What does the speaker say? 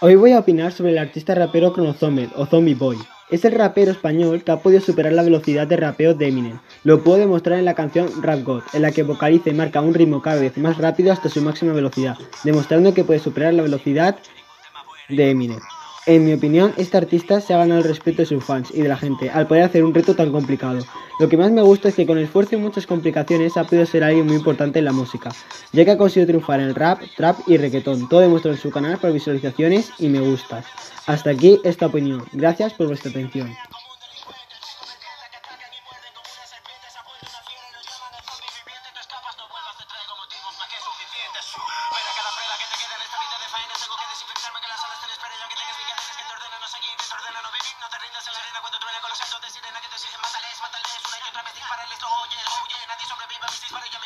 Hoy voy a opinar sobre el artista rapero Chronozomed o Zombie Boy. Es el rapero español que ha podido superar la velocidad de rapeo de Eminem. Lo puedo demostrar en la canción Rap God, en la que vocaliza y marca un ritmo cada vez más rápido hasta su máxima velocidad, demostrando que puede superar la velocidad de Eminem. En mi opinión, este artista se ha ganado el respeto de sus fans y de la gente al poder hacer un reto tan complicado. Lo que más me gusta es que con esfuerzo y muchas complicaciones ha podido ser alguien muy importante en la música, ya que ha conseguido triunfar en el rap, trap y reggaetón. Todo demuestra en su canal por visualizaciones y me gustas. Hasta aquí esta opinión. Gracias por vuestra atención. No te rindas en la arena cuando truena con los centros de sirena que te exigen, mátales, mátales. Una y otra vez dispara, listo, oye, oye, nadie sobrevive mis disparos,